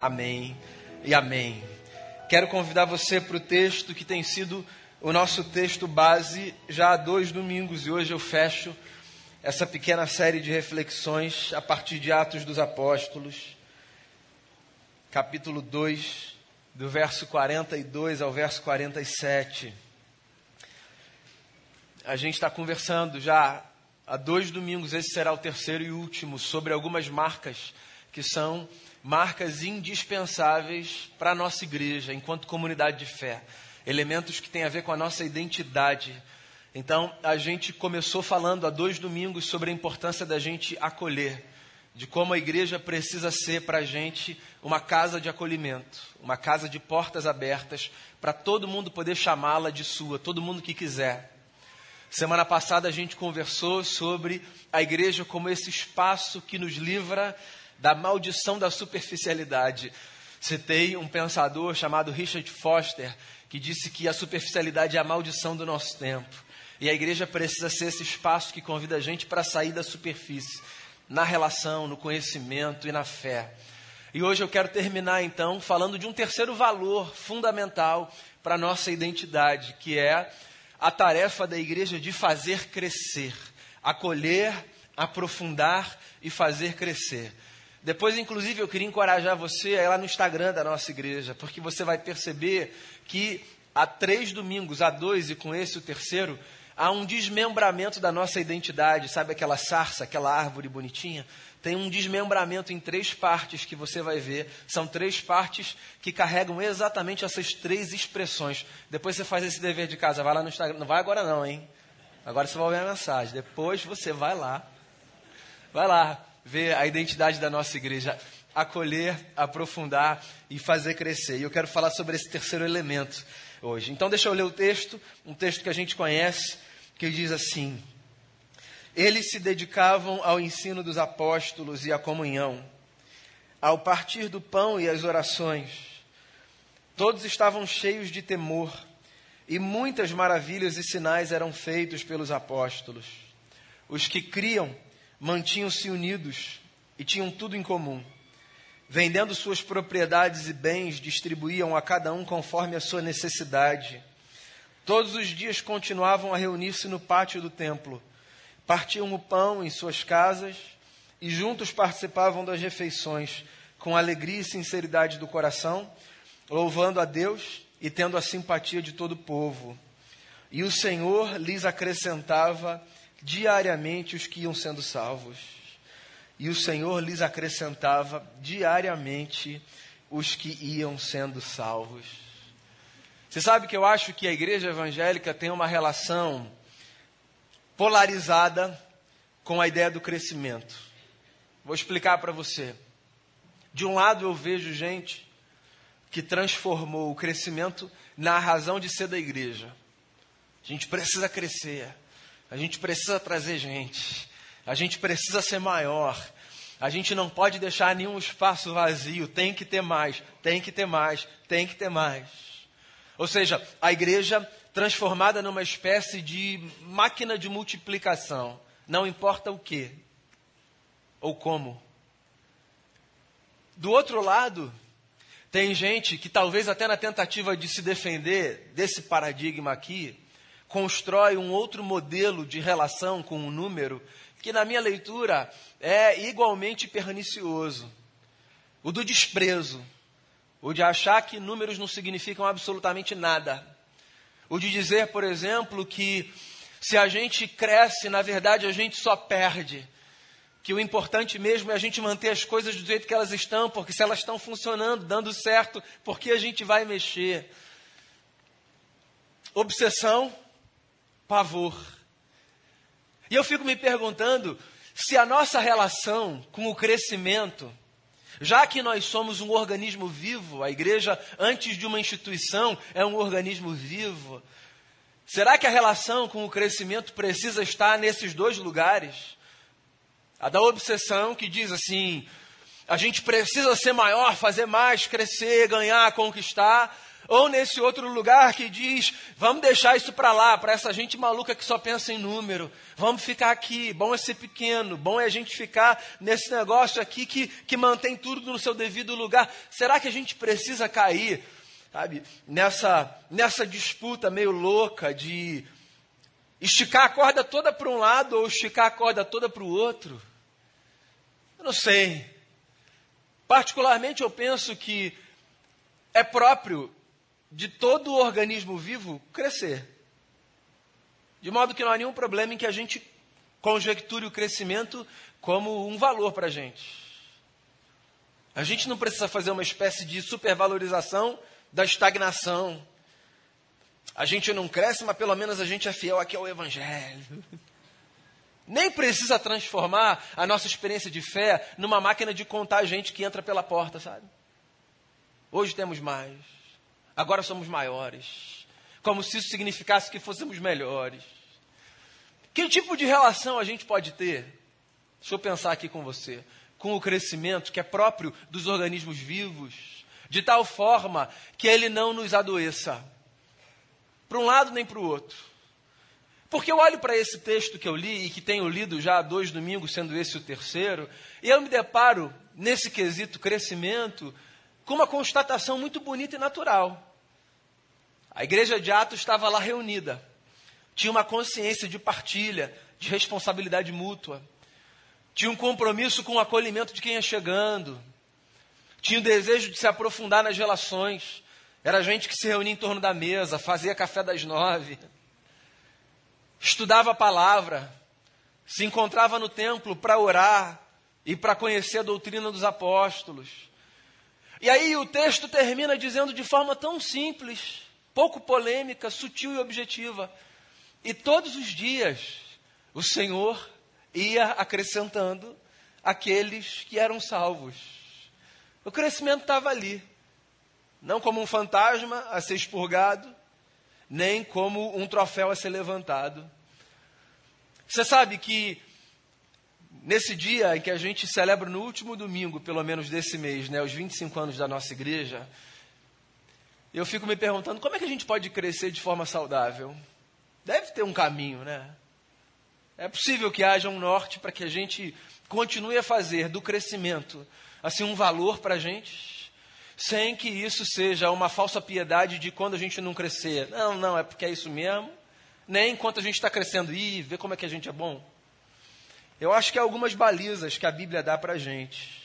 Amém e amém. Quero convidar você para o texto que tem sido o nosso texto base já há dois domingos e hoje eu fecho essa pequena série de reflexões a partir de Atos dos Apóstolos, capítulo 2, do verso 42 ao verso 47. A gente está conversando já há dois domingos, esse será o terceiro e último, sobre algumas marcas que são marcas indispensáveis para a nossa igreja, enquanto comunidade de fé. Elementos que têm a ver com a nossa identidade. Então, a gente começou falando há dois domingos sobre a importância da gente acolher, de como a igreja precisa ser para a gente uma casa de acolhimento, uma casa de portas abertas, para todo mundo poder chamá-la de sua, todo mundo que quiser. Semana passada a gente conversou sobre a igreja como esse espaço que nos livra da maldição da superficialidade. Citei um pensador chamado Richard Foster, que disse que a superficialidade é a maldição do nosso tempo. E a igreja precisa ser esse espaço que convida a gente para sair da superfície, na relação, no conhecimento e na fé. E hoje eu quero terminar então falando de um terceiro valor fundamental para a nossa identidade, que é a tarefa da igreja de fazer crescer, acolher, aprofundar e fazer crescer. Depois, inclusive, eu queria encorajar você a ir lá no Instagram da nossa igreja, porque você vai perceber que há três domingos, há dois e com esse o terceiro, há um desmembramento da nossa identidade. Sabe aquela sarça, aquela árvore bonitinha? Tem um desmembramento em três partes que você vai ver. São três partes que carregam exatamente essas três expressões. Depois você faz esse dever de casa, vai lá no Instagram. Não vai agora não, hein? Agora você vai ouvir a mensagem. Depois você vai lá. Vai lá ver a identidade da nossa igreja, acolher, aprofundar e fazer crescer. E eu quero falar sobre esse terceiro elemento hoje. Então, deixa eu ler o texto, um texto que a gente conhece, que diz assim: Eles se dedicavam ao ensino dos apóstolos e à comunhão, ao partir do pão e às orações. Todos estavam cheios de temor, e muitas maravilhas e sinais eram feitos pelos apóstolos. Os que criam mantinham-se unidos e tinham tudo em comum. Vendendo suas propriedades e bens, distribuíam a cada um conforme a sua necessidade. Todos os dias continuavam a reunir-se no pátio do templo. Partiam o pão em suas casas e juntos participavam das refeições, com alegria e sinceridade do coração, louvando a Deus e tendo a simpatia de todo o povo. E o Senhor lhes acrescentava diariamente os que iam sendo salvos. E o Senhor lhes acrescentava diariamente os que iam sendo salvos. Você sabe que eu acho que a igreja evangélica tem uma relação polarizada com a ideia do crescimento. Vou explicar para você. De um lado, eu vejo gente que transformou o crescimento na razão de ser da igreja. A gente precisa crescer. A gente precisa trazer gente. A gente precisa ser maior. A gente não pode deixar nenhum espaço vazio. Tem que ter mais, tem que ter mais, tem que ter mais. Ou seja, a igreja transformada numa espécie de máquina de multiplicação. Não importa o que ou como. Do outro lado, tem gente que talvez até na tentativa de se defender desse paradigma aqui, constrói um outro modelo de relação com o número que, na minha leitura, é igualmente pernicioso. O do desprezo. O de achar que números não significam absolutamente nada. O de dizer, por exemplo, que se a gente cresce, na verdade a gente só perde. Que o importante mesmo é a gente manter as coisas do jeito que elas estão, porque se elas estão funcionando, dando certo, por que a gente vai mexer? Obsessão pavor. E eu fico me perguntando se a nossa relação com o crescimento, já que nós somos um organismo vivo, a igreja, antes de uma instituição, é um organismo vivo, será que a relação com o crescimento precisa estar nesses dois lugares? A da obsessão, que diz assim: a gente precisa ser maior, fazer mais, crescer, ganhar, conquistar, Ou nesse outro lugar que diz: vamos deixar isso para lá, para essa gente maluca que só pensa em número. Vamos ficar aqui. Bom é ser pequeno. Bom é a gente ficar nesse negócio aqui que, que mantém tudo no seu devido lugar. Será que a gente precisa cair, sabe, nessa, nessa disputa meio louca de esticar a corda toda para um lado ou esticar a corda toda para o outro? Eu não sei. Particularmente, eu penso que é próprio de todo o organismo vivo crescer. De modo que não há nenhum problema em que a gente conjecture o crescimento como um valor para a gente. A gente não precisa fazer uma espécie de supervalorização da estagnação. A gente não cresce, mas pelo menos a gente é fiel aqui ao Evangelho. Nem precisa transformar a nossa experiência de fé numa máquina de contar gente que entra pela porta, sabe? Hoje temos mais agora somos maiores. Como se isso significasse que fôssemos melhores. Que tipo de relação a gente pode ter? Deixa eu pensar aqui com você. Com o crescimento que é próprio dos organismos vivos, de tal forma que ele não nos adoeça, para um lado nem para o outro. Porque eu olho para esse texto que eu li e que tenho lido já há dois domingos, sendo esse o terceiro, e eu me deparo, nesse quesito crescimento, com uma constatação muito bonita e natural. A igreja de Atos estava lá reunida. Tinha uma consciência de partilha, de responsabilidade mútua. Tinha um compromisso com o acolhimento de quem ia chegando. Tinha o desejo de se aprofundar nas relações. Era gente que se reunia em torno da mesa, fazia café das nove, estudava a palavra, se encontrava no templo para orar e para conhecer a doutrina dos apóstolos. E aí o texto termina dizendo de forma tão simples: pouco polêmica, sutil e objetiva. E todos os dias o Senhor ia acrescentando aqueles que eram salvos. O crescimento estava ali, não como um fantasma a ser expurgado, nem como um troféu a ser levantado. Você sabe que nesse dia em que a gente celebra no último domingo, pelo menos desse mês, né, os 25 anos da nossa igreja, eu fico me perguntando como é que a gente pode crescer de forma saudável? Deve ter um caminho, né? É possível que haja um norte para que a gente continue a fazer do crescimento assim um valor para a gente, sem que isso seja uma falsa piedade de quando a gente não crescer. Não, não, é porque é isso mesmo. Nem enquanto a gente está crescendo, e vê como é que a gente é bom. Eu acho que há algumas balizas que a Bíblia dá para a gente.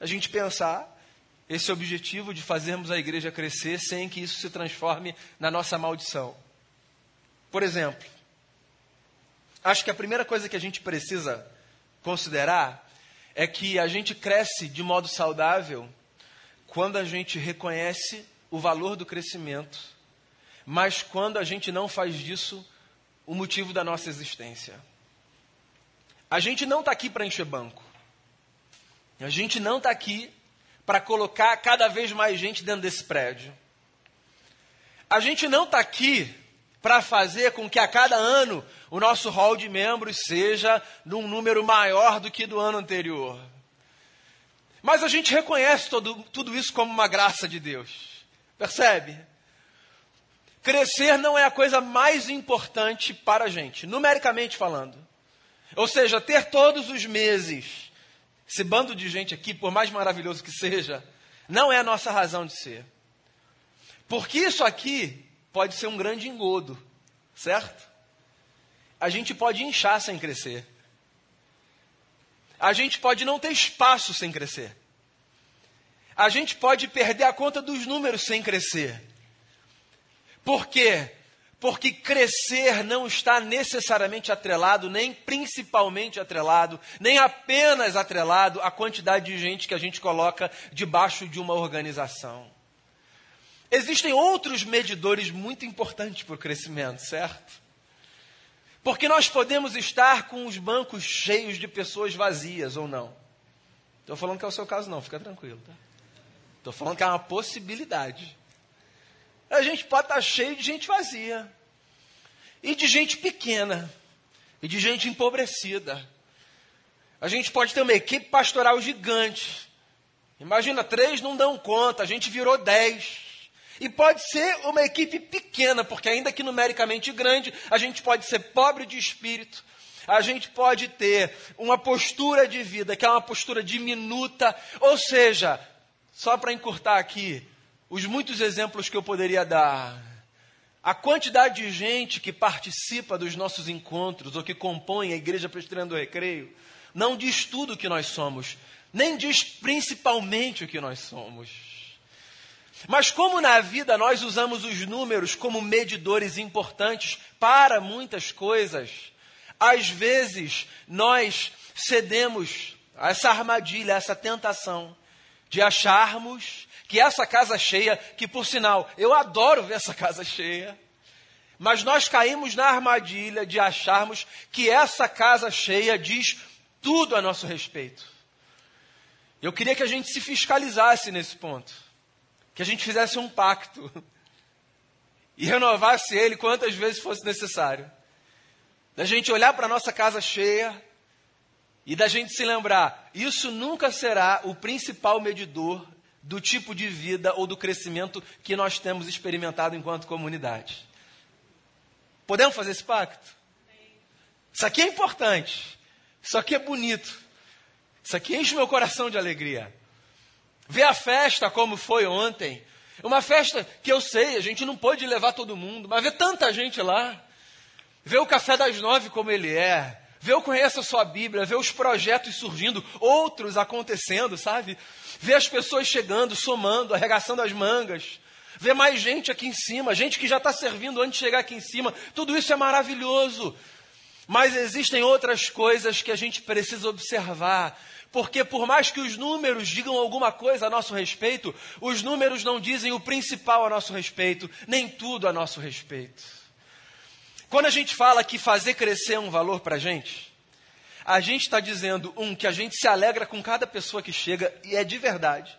A gente pensar esse objetivo de fazermos a igreja crescer sem que isso se transforme na nossa maldição. Por exemplo, acho que a primeira coisa que a gente precisa considerar é que a gente cresce de modo saudável quando a gente reconhece o valor do crescimento, mas quando a gente não faz disso o motivo da nossa existência. A gente não está aqui para encher banco. A gente não está aqui para colocar cada vez mais gente dentro desse prédio. A gente não está aqui para fazer com que a cada ano o nosso hall de membros seja num número maior do que do ano anterior. Mas a gente reconhece todo, tudo isso como uma graça de Deus. Percebe? Crescer não é a coisa mais importante para a gente, numericamente falando. Ou seja, ter todos os meses esse bando de gente aqui, por mais maravilhoso que seja, não é a nossa razão de ser. Porque isso aqui pode ser um grande engodo, certo? A gente pode inchar sem crescer. A gente pode não ter espaço sem crescer. A gente pode perder a conta dos números sem crescer. Por quê? Porque crescer não está necessariamente atrelado, nem principalmente atrelado, nem apenas atrelado à quantidade de gente que a gente coloca debaixo de uma organização. Existem outros medidores muito importantes para o crescimento, certo? Porque nós podemos estar com os bancos cheios de pessoas vazias ou não. Estou falando que é o seu caso, não, fica tranquilo. Estou tá? falando que é uma possibilidade. A gente pode estar cheio de gente vazia, e de gente pequena, e de gente empobrecida. A gente pode ter uma equipe pastoral gigante. Imagina, três não dão conta, a gente virou dez. E pode ser uma equipe pequena, porque ainda que numericamente grande, a gente pode ser pobre de espírito, a gente pode ter uma postura de vida que é uma postura diminuta, ou seja, só para encurtar aqui, os muitos exemplos que eu poderia dar. A quantidade de gente que participa dos nossos encontros ou que compõe a Igreja Presbiteriana do Recreio não diz tudo o que nós somos, nem diz principalmente o que nós somos. Mas como na vida nós usamos os números como medidores importantes para muitas coisas, às vezes nós cedemos a essa armadilha, a essa tentação de acharmos que essa casa cheia, que por sinal eu adoro ver essa casa cheia, mas nós caímos na armadilha de acharmos que essa casa cheia diz tudo a nosso respeito. Eu queria que a gente se fiscalizasse nesse ponto, que a gente fizesse um pacto e renovasse ele quantas vezes fosse necessário. Da gente olhar para a nossa casa cheia e da gente se lembrar, isso nunca será o principal medidor do tipo de vida ou do crescimento que nós temos experimentado enquanto comunidade. Podemos fazer esse pacto? Isso aqui é importante. Isso aqui é bonito. Isso aqui enche meu coração de alegria. Ver a festa como foi ontem. Uma festa que eu sei, a gente não pôde levar todo mundo, mas ver tanta gente lá. Ver o café das nove como ele é. Ver o Conheça a Sua Bíblia, ver os projetos surgindo, outros acontecendo, sabe? Ver as pessoas chegando, somando, arregaçando as mangas. Ver mais gente aqui em cima, gente que já está servindo antes de chegar aqui em cima. Tudo isso é maravilhoso. Mas existem outras coisas que a gente precisa observar porque por mais que os números digam alguma coisa a nosso respeito, os números não dizem o principal a nosso respeito, nem tudo a nosso respeito. Quando a gente fala que fazer crescer é um valor para a gente, a gente está dizendo, um, que a gente se alegra com cada pessoa que chega, e é de verdade.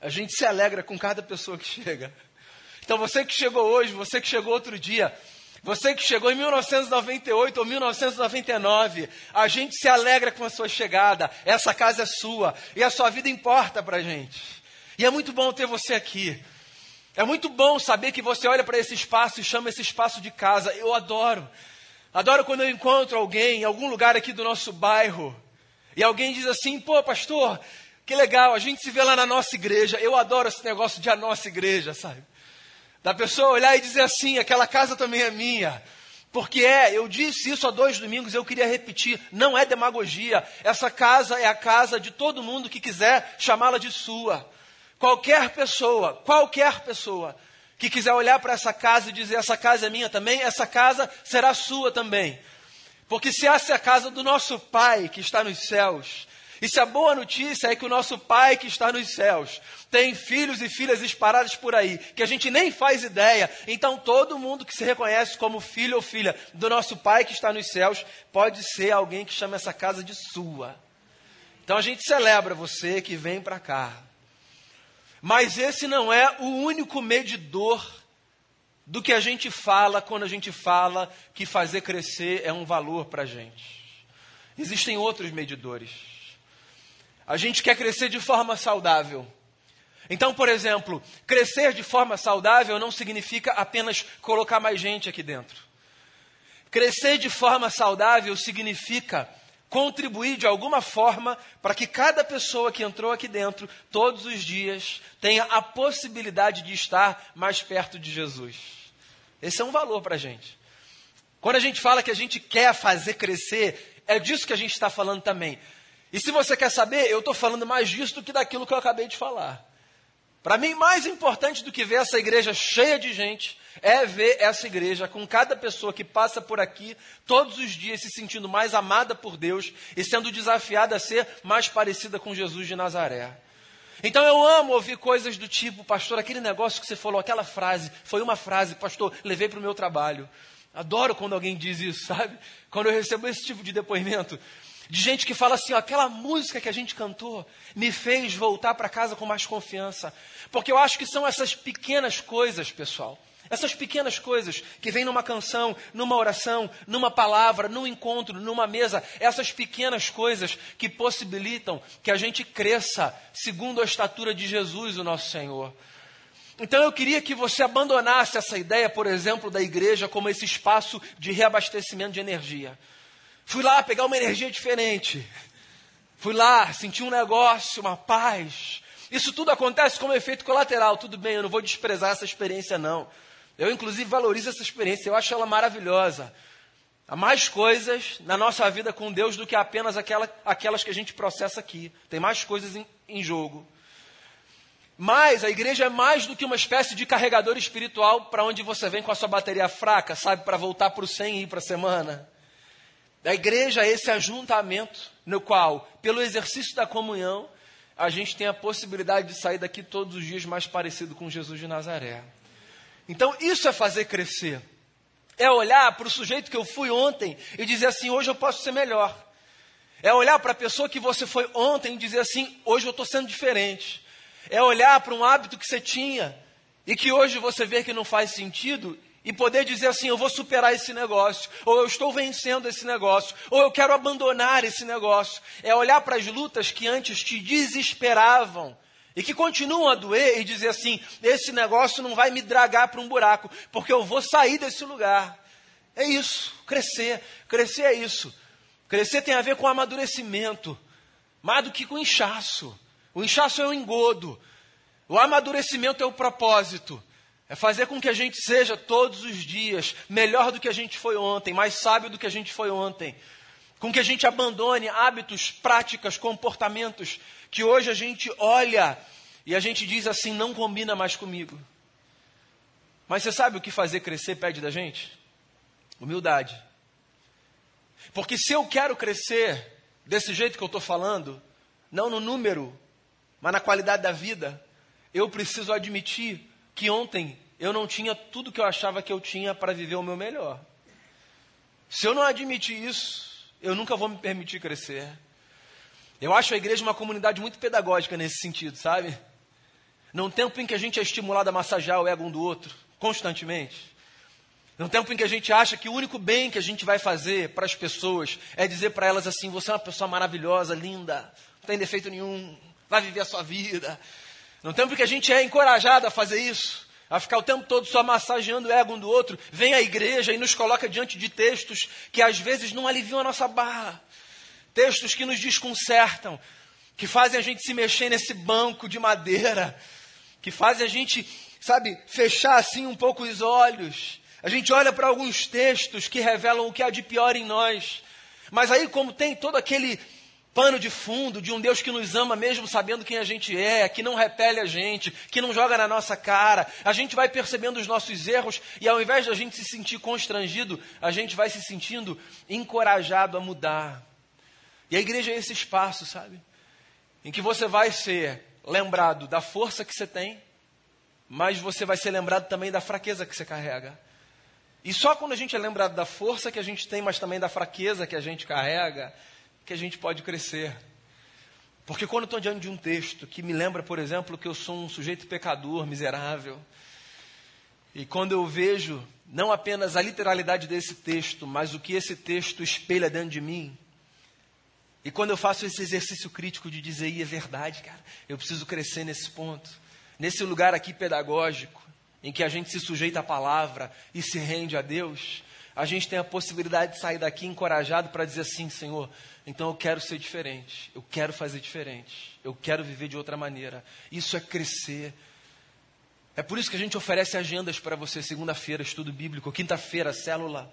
A gente se alegra com cada pessoa que chega. Então você que chegou hoje, você que chegou outro dia, você que chegou em 1998 ou 1999, a gente se alegra com a sua chegada. Essa casa é sua e a sua vida importa para a gente. E é muito bom ter você aqui. É muito bom saber que você olha para esse espaço e chama esse espaço de casa. Eu adoro. Adoro quando eu encontro alguém em algum lugar aqui do nosso bairro e alguém diz assim: pô, pastor, que legal, a gente se vê lá na nossa igreja. Eu adoro esse negócio de a nossa igreja, sabe? Da pessoa olhar e dizer assim: aquela casa também é minha. Porque é, eu disse isso há dois domingos, eu queria repetir, não é demagogia. Essa casa é a casa de todo mundo que quiser chamá-la de sua. Qualquer pessoa, qualquer pessoa que quiser olhar para essa casa e dizer essa casa é minha também, essa casa será sua também. Porque se essa é a casa do nosso Pai que está nos céus, e se a boa notícia é que o nosso Pai que está nos céus tem filhos e filhas espalhados por aí, que a gente nem faz ideia, então todo mundo que se reconhece como filho ou filha do nosso Pai que está nos céus pode ser alguém que chama essa casa de sua. Então a gente celebra você que vem para cá. Mas esse não é o único medidor do que a gente fala quando a gente fala que fazer crescer é um valor para a gente. Existem outros medidores. A gente quer crescer de forma saudável. Então, por exemplo, crescer de forma saudável não significa apenas colocar mais gente aqui dentro. Crescer de forma saudável significa contribuir de alguma forma para que cada pessoa que entrou aqui dentro, todos os dias, tenha a possibilidade de estar mais perto de Jesus. Esse é um valor para a gente. Quando a gente fala que a gente quer fazer crescer, é disso que a gente está falando também. E se você quer saber, eu estou falando mais disso do que daquilo que eu acabei de falar. Para mim, mais importante do que ver essa igreja cheia de gente é ver essa igreja com cada pessoa que passa por aqui todos os dias se sentindo mais amada por Deus e sendo desafiada a ser mais parecida com Jesus de Nazaré. Então eu amo ouvir coisas do tipo, pastor, aquele negócio que você falou, aquela frase, foi uma frase, pastor, levei para o meu trabalho. Adoro quando alguém diz isso, sabe? Quando eu recebo esse tipo de depoimento. De gente que fala assim, ó, aquela música que a gente cantou me fez voltar para casa com mais confiança. Porque eu acho que são essas pequenas coisas, pessoal. Essas pequenas coisas que vêm numa canção, numa oração, numa palavra, num encontro, numa mesa, essas pequenas coisas que possibilitam que a gente cresça segundo a estatura de Jesus, o nosso Senhor. Então eu queria que você abandonasse essa ideia, por exemplo, da igreja como esse espaço de reabastecimento de energia. Fui lá pegar uma energia diferente. Fui lá, senti um negócio, uma paz. Isso tudo acontece como efeito colateral. Tudo bem, eu não vou desprezar essa experiência, não. Eu, inclusive, valorizo essa experiência, eu acho ela maravilhosa. Há mais coisas na nossa vida com Deus do que apenas aquela, aquelas que a gente processa aqui. Tem mais coisas em, em jogo. Mas a igreja é mais do que uma espécie de carregador espiritual para onde você vem com a sua bateria fraca, sabe, para voltar para o 100 e ir para a semana. A igreja é esse ajuntamento no qual, pelo exercício da comunhão, a gente tem a possibilidade de sair daqui todos os dias mais parecido com Jesus de Nazaré. Então, isso é fazer crescer. É olhar para o sujeito que eu fui ontem e dizer assim: hoje eu posso ser melhor. É olhar para a pessoa que você foi ontem e dizer assim: hoje eu estou sendo diferente. É olhar para um hábito que você tinha e que hoje você vê que não faz sentido e poder dizer assim: eu vou superar esse negócio, ou eu estou vencendo esse negócio, ou eu quero abandonar esse negócio. É olhar para as lutas que antes te desesperavam e que continuam a doer e dizer assim: esse negócio não vai me dragar para um buraco, porque eu vou sair desse lugar. É isso, crescer. Crescer é isso. Crescer tem a ver com amadurecimento, mais do que com inchaço. O inchaço é o engodo, o amadurecimento é o propósito. É fazer com que a gente seja todos os dias melhor do que a gente foi ontem, mais sábio do que a gente foi ontem. Com que a gente abandone hábitos, práticas, comportamentos que hoje a gente olha e a gente diz assim: não combina mais comigo. Mas você sabe o que fazer crescer pede da gente? Humildade. Porque se eu quero crescer desse jeito que eu estou falando, não no número, mas na qualidade da vida, eu preciso admitir que ontem eu não tinha tudo que eu achava que eu tinha para viver o meu melhor. Se eu não admitir isso, eu nunca vou me permitir crescer. Eu acho a igreja uma comunidade muito pedagógica nesse sentido, sabe? Num tempo em que a gente é estimulado a massagear o ego um do outro, constantemente. Num tempo em que a gente acha que o único bem que a gente vai fazer para as pessoas é dizer para elas assim: você é uma pessoa maravilhosa, linda, não tem defeito nenhum, vai viver a sua vida. Num tempo em que a gente é encorajado a fazer isso, a ficar o tempo todo só massageando o ego um do outro, vem a igreja e nos coloca diante de textos que às vezes não aliviam a nossa barra, textos que nos desconcertam, que fazem a gente se mexer nesse banco de madeira, que fazem a gente, sabe, fechar assim um pouco os olhos. A gente olha para alguns textos que revelam o que há de pior em nós. Mas aí, como tem todo aquele pano de fundo de um Deus que nos ama mesmo sabendo quem a gente é, que não repele a gente, que não joga na nossa cara, a gente vai percebendo os nossos erros e ao invés de a gente se sentir constrangido, a gente vai se sentindo encorajado a mudar. E a igreja é esse espaço, sabe? Em que você vai ser lembrado da força que você tem, mas você vai ser lembrado também da fraqueza que você carrega. E só quando a gente é lembrado da força que a gente tem, mas também da fraqueza que a gente carrega, que a gente pode crescer. Porque quando estou diante de um texto que me lembra, por exemplo, que eu sou um sujeito pecador, miserável, e quando eu vejo não apenas a literalidade desse texto, mas o que esse texto espelha dentro de mim, e quando eu faço esse exercício crítico de dizer, e é verdade, cara, eu preciso crescer nesse ponto, nesse lugar aqui pedagógico, em que a gente se sujeita à palavra e se rende a Deus, a gente tem a possibilidade de sair daqui encorajado para dizer assim: Senhor, então eu quero ser diferente, eu quero fazer diferente, eu quero viver de outra maneira. Isso é crescer. É por isso que a gente oferece agendas para você, segunda-feira, estudo bíblico, quinta-feira, célula.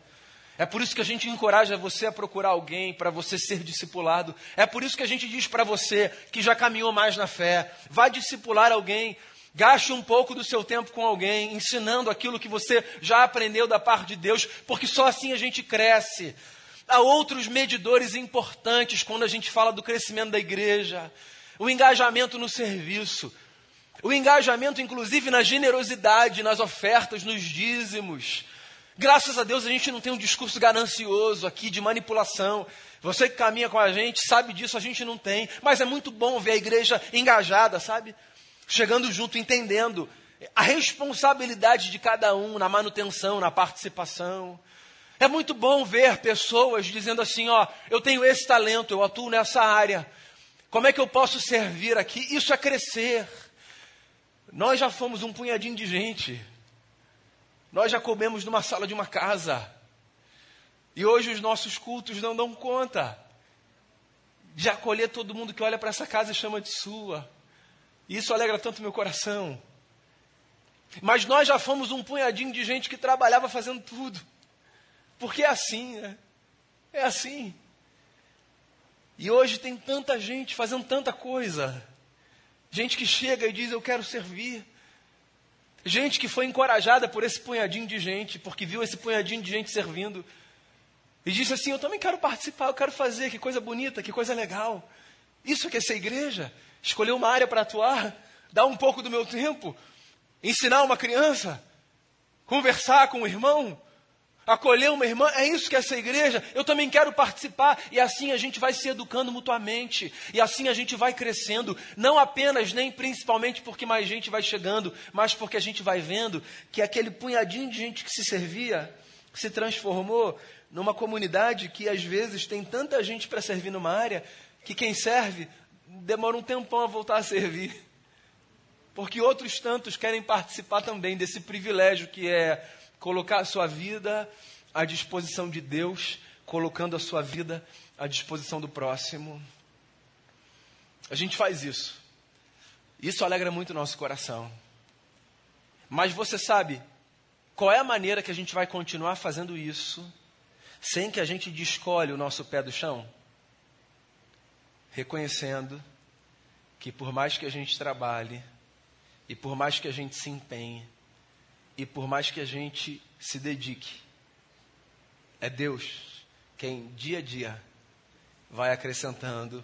É por isso que a gente encoraja você a procurar alguém para você ser discipulado. É por isso que a gente diz para você que já caminhou mais na fé, vá discipular alguém, gaste um pouco do seu tempo com alguém, ensinando aquilo que você já aprendeu da parte de Deus, porque só assim a gente cresce. Há outros medidores importantes quando a gente fala do crescimento da igreja. O engajamento no serviço. O engajamento, inclusive, na generosidade, nas ofertas, nos dízimos. Graças a Deus a gente não tem um discurso ganancioso aqui de manipulação. Você que caminha com a gente sabe disso, a gente não tem. Mas é muito bom ver a igreja engajada, sabe? Chegando junto, entendendo a responsabilidade de cada um na manutenção, na participação. É muito bom ver pessoas dizendo assim: ó, eu tenho esse talento, eu atuo nessa área. Como é que eu posso servir aqui? Isso é crescer. Nós já fomos um punhadinho de gente. Nós já comemos numa sala de uma casa. E hoje os nossos cultos não dão conta de acolher todo mundo que olha para essa casa e chama de sua. E isso alegra tanto meu coração. Mas nós já fomos um punhadinho de gente que trabalhava fazendo tudo. Porque é assim, né? É assim. E hoje tem tanta gente fazendo tanta coisa. Gente que chega e diz: Eu quero servir. Gente que foi encorajada por esse punhadinho de gente, porque viu esse punhadinho de gente servindo. E disse assim: Eu também quero participar, eu quero fazer, que coisa bonita, que coisa legal. Isso que é ser igreja. Escolher uma área para atuar, dar um pouco do meu tempo, ensinar uma criança, conversar com um irmão, acolher uma irmã, é isso que é essa igreja. Eu também quero participar e assim a gente vai se educando mutuamente e assim a gente vai crescendo, não apenas nem principalmente porque mais gente vai chegando, mas porque a gente vai vendo que aquele punhadinho de gente que se servia se transformou numa comunidade que às vezes tem tanta gente para servir numa área que quem serve demora um tempão a voltar a servir. Porque outros tantos querem participar também desse privilégio que é colocar a sua vida à disposição de Deus, colocando a sua vida à disposição do próximo. A gente faz isso. Isso alegra muito o nosso coração. Mas você sabe qual é a maneira que a gente vai continuar fazendo isso sem que a gente descolhe o nosso pé do chão? Reconhecendo que por mais que a gente trabalhe e por mais que a gente se empenhe, e por mais que a gente se dedique, é Deus quem dia a dia vai acrescentando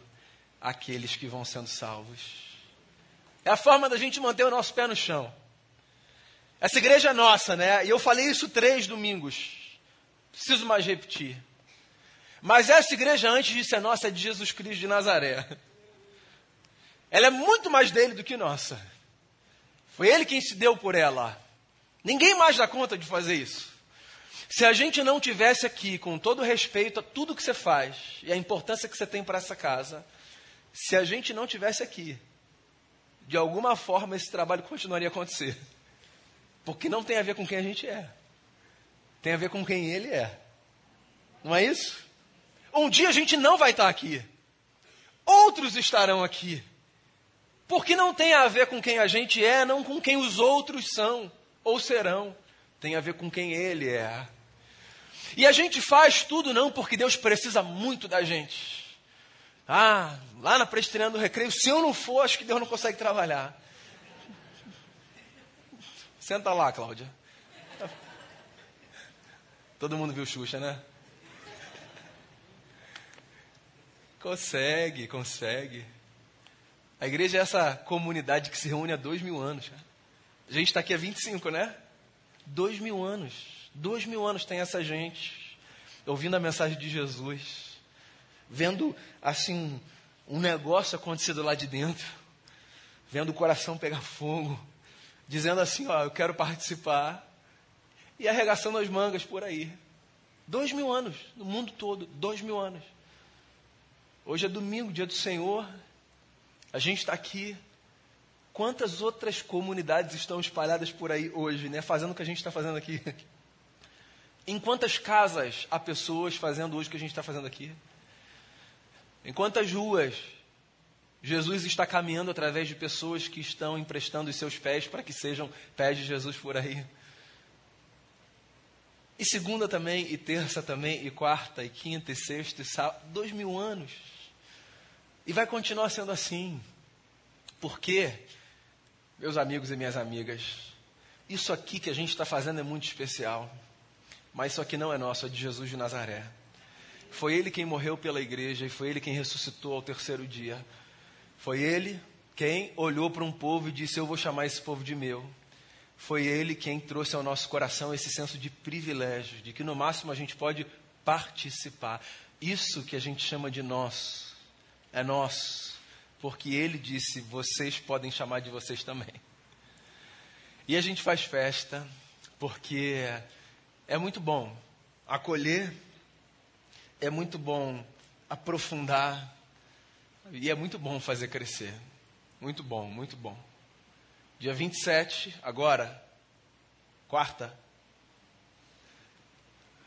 aqueles que vão sendo salvos. É a forma da gente manter o nosso pé no chão. Essa igreja é nossa, né? E eu falei isso três domingos. Preciso mais repetir. Mas essa igreja, antes de ser nossa, é de Jesus Cristo de Nazaré. Ela é muito mais dele do que nossa. Foi ele quem se deu por ela. Ninguém mais dá conta de fazer isso. Se a gente não tivesse aqui, com todo respeito a tudo que você faz e a importância que você tem para essa casa, se a gente não tivesse aqui, de alguma forma esse trabalho continuaria a acontecer. Porque não tem a ver com quem a gente é, tem a ver com quem ele é. Não é isso? Um dia a gente não vai estar aqui, outros estarão aqui. Porque não tem a ver com quem a gente é, não com quem os outros são ou serão. Tem a ver com quem Ele é. E a gente faz tudo não porque Deus precisa muito da gente. Ah, lá na presbiteriana do recreio, se eu não for, acho que Deus não consegue trabalhar. Senta lá, Cláudia. Todo mundo viu Xuxa, né? Consegue, consegue. A igreja é essa comunidade que se reúne há dois mil anos. A gente está aqui há 25, né? Dois mil anos. Dois mil anos tem essa gente ouvindo a mensagem de Jesus, vendo assim um negócio acontecendo lá de dentro, vendo o coração pegar fogo, dizendo assim, ó, eu quero participar, e arregaçando as mangas por aí. Dois mil anos, no mundo todo, dois mil anos. Hoje é domingo, dia do Senhor, a gente está aqui Quantas outras comunidades estão espalhadas por aí hoje, né? Fazendo o que a gente está fazendo aqui? Em quantas casas há pessoas fazendo hoje o que a gente está fazendo aqui? Em quantas ruas Jesus está caminhando através de pessoas que estão emprestando os seus pés para que sejam pés de Jesus por aí? E segunda também, e terça também, e quarta, e quinta, e sexta, e sábado, dois mil anos. E vai continuar sendo assim. Por quê? Meus amigos e minhas amigas, isso aqui que a gente está fazendo é muito especial, mas isso aqui não é nosso, é de Jesus de Nazaré. Foi ele quem morreu pela igreja e foi ele quem ressuscitou ao terceiro dia. Foi ele quem olhou para um povo e disse: Eu vou chamar esse povo de meu. Foi ele quem trouxe ao nosso coração esse senso de privilégio, de que no máximo a gente pode participar. Isso que a gente chama de nós, é nosso porque ele disse: vocês podem chamar de vocês também. E a gente faz festa, porque é muito bom acolher, é muito bom aprofundar, e é muito bom fazer crescer. Muito bom, muito bom. Dia 27, agora, quarta,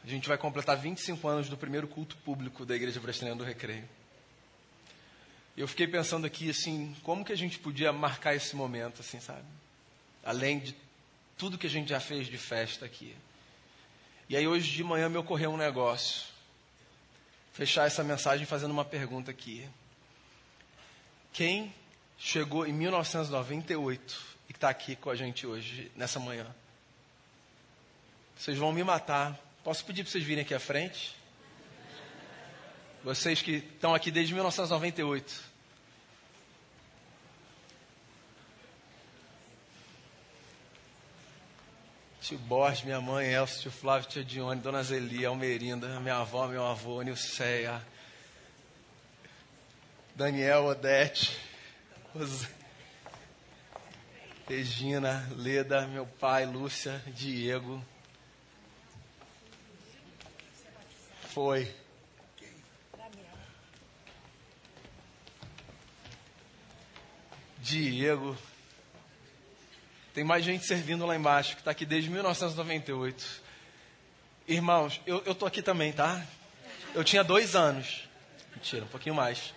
a gente vai completar 25 anos do primeiro culto público da Igreja Brasileira do Recreio. Eu fiquei pensando aqui, assim, como que a gente podia marcar esse momento, assim, sabe? Além de tudo que a gente já fez de festa aqui. E aí hoje de manhã me ocorreu um negócio. Fechar essa mensagem fazendo uma pergunta aqui. Quem chegou em 1998 e está aqui com a gente hoje, nessa manhã? Vocês vão me matar. Posso pedir para vocês virem aqui à frente? Vocês que estão aqui desde 1998. Tio Borges, minha mãe, Elcio, tio Flávio, tia Dione, Dona Zeli, Almerinda, minha avó, meu avô, Nilceia, Daniel, Odete, Regina, Leda, meu pai, Lúcia, Diego. Foi. Diego. Tem mais gente servindo lá embaixo, que está aqui desde 1998. Irmãos, eu estou aqui também, tá? Eu tinha dois anos. Mentira, um pouquinho mais.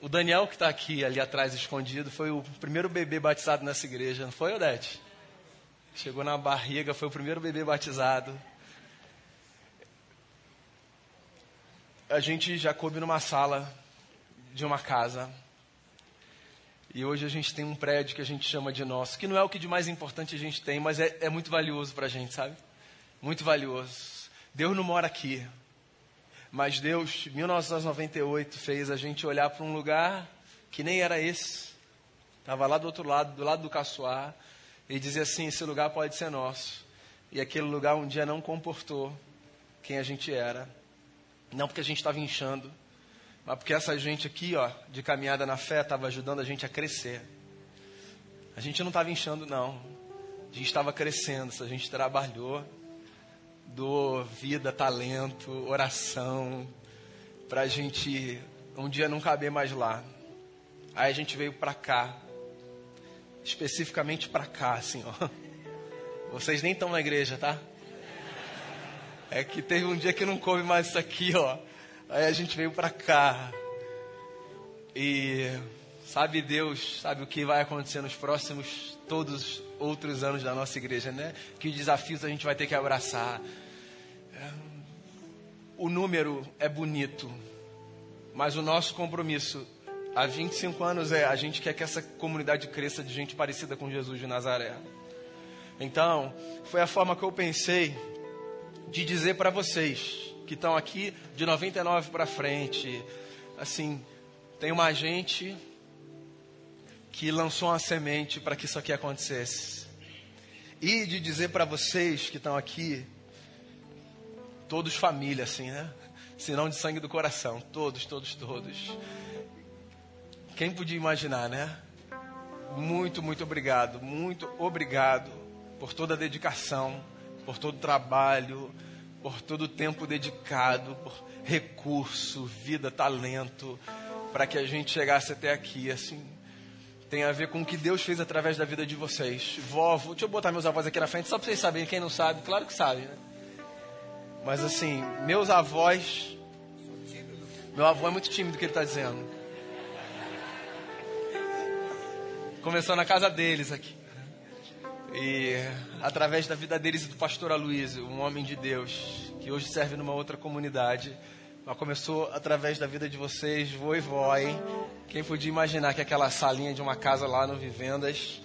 O Daniel, que está aqui ali atrás escondido, foi o primeiro bebê batizado nessa igreja, não foi, Odete? Chegou na barriga, foi o primeiro bebê batizado. A gente já coube numa sala de uma casa. E hoje a gente tem um prédio que a gente chama de nosso, que não é o que de mais importante a gente tem, mas é, é muito valioso para a gente, sabe? Muito valioso. Deus não mora aqui. Mas Deus, em 1998, fez a gente olhar para um lugar que nem era esse. Estava lá do outro lado, do lado do Caçoar, e dizia assim: esse lugar pode ser nosso. E aquele lugar um dia não comportou quem a gente era. Não porque a gente estava inchando, mas porque essa gente aqui, ó, de caminhada na fé, estava ajudando a gente a crescer. A gente não estava inchando, não. A gente estava crescendo, a gente trabalhou, do vida, talento, oração, para a gente um dia não caber mais lá. Aí a gente veio para cá, especificamente para cá, assim, ó. Vocês nem estão na igreja, tá? É que teve um dia que não coube mais isso aqui, ó. Aí a gente veio para cá. E sabe Deus, sabe o que vai acontecer nos próximos todos outros anos da nossa igreja, né? Que desafios a gente vai ter que abraçar. É, o número é bonito, mas o nosso compromisso há 25 anos é a gente quer que essa comunidade cresça de gente parecida com Jesus de Nazaré. Então, foi a forma que eu pensei de dizer para vocês que estão aqui de 99 para frente. Assim, tem uma gente que lançou uma semente para que isso aqui acontecesse. E de dizer para vocês que estão aqui, todos família, assim, né? Senão de sangue do coração, todos, todos, todos. Quem podia imaginar, né? Muito, muito obrigado, muito obrigado por toda a dedicação, por todo o trabalho, por todo o tempo dedicado, por recurso, vida, talento, para que a gente chegasse até aqui, assim. Tem a ver com o que Deus fez através da vida de vocês. Vovó, deixa eu botar meus avós aqui na frente, só para vocês saberem, quem não sabe, claro que sabe, né? Mas assim, meus avós. Meu avô é muito tímido o que ele está dizendo. Começou na casa deles aqui. E através da vida deles e do pastor Aloysio, um homem de Deus, que hoje serve numa outra comunidade, mas começou através da vida de vocês, vô e vó, hein? Quem podia imaginar que aquela salinha de uma casa lá no Vivendas.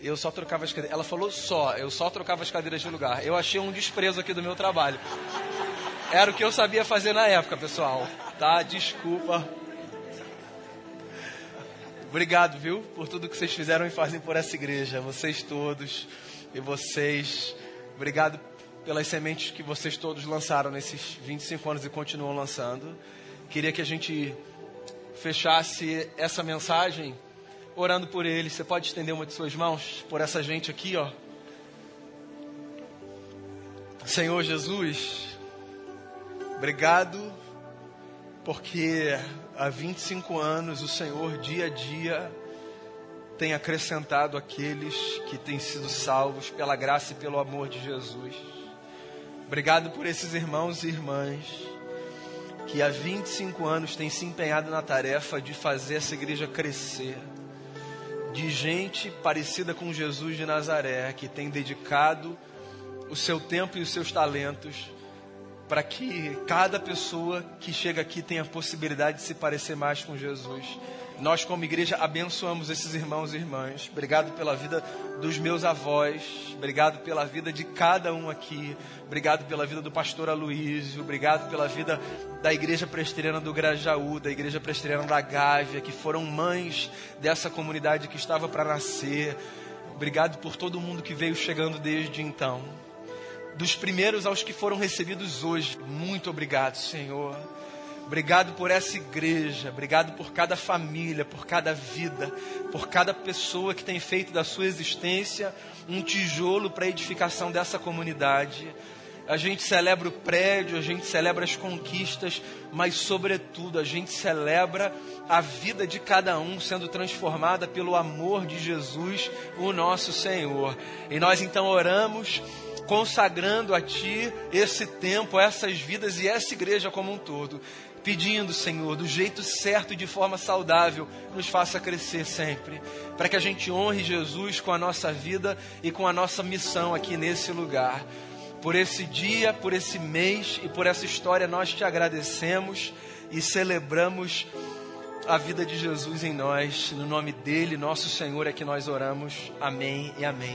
Eu só trocava as cadeiras. Ela falou só, eu só trocava as cadeiras de lugar. Eu achei um desprezo aqui do meu trabalho. Era o que eu sabia fazer na época, pessoal. Tá? Desculpa. Obrigado, viu, por tudo que vocês fizeram e fazem por essa igreja. Vocês todos e vocês. Obrigado pelas sementes que vocês todos lançaram nesses 25 anos e continuam lançando. Queria que a gente fechasse essa mensagem orando por eles. Você pode estender uma de suas mãos por essa gente aqui, ó. Senhor Jesus, obrigado porque há 25 anos o Senhor, dia a dia, tem acrescentado aqueles que têm sido salvos pela graça e pelo amor de Jesus. Obrigado por esses irmãos e irmãs que há 25 anos têm se empenhado na tarefa de fazer essa igreja crescer. De gente parecida com Jesus de Nazaré, que tem dedicado o seu tempo e os seus talentos para que cada pessoa que chega aqui tenha a possibilidade de se parecer mais com Jesus. Nós, como igreja, abençoamos esses irmãos e irmãs. Obrigado pela vida dos meus avós. Obrigado pela vida de cada um aqui. Obrigado pela vida do pastor Aloysio. Obrigado pela vida da igreja presteriana do Grajaú, da igreja presteriana da Gávea, que foram mães dessa comunidade que estava para nascer. Obrigado por todo mundo que veio chegando desde então. Dos primeiros aos que foram recebidos hoje. Muito obrigado, Senhor. Obrigado por essa igreja, obrigado por cada família, por cada vida, por cada pessoa que tem feito da sua existência um tijolo para a edificação dessa comunidade. A gente celebra o prédio, a gente celebra as conquistas, mas, sobretudo, a gente celebra a vida de cada um sendo transformada pelo amor de Jesus, o nosso Senhor. E nós então oramos consagrando a Ti esse tempo, essas vidas e essa igreja como um todo pedindo, Senhor, do jeito certo e de forma saudável, nos faça crescer sempre, para que a gente honre Jesus com a nossa vida e com a nossa missão aqui nesse lugar. Por esse dia, por esse mês e por essa história, nós te agradecemos e celebramos a vida de Jesus em nós. No nome dele, nosso Senhor, é que nós oramos. Amém e amém.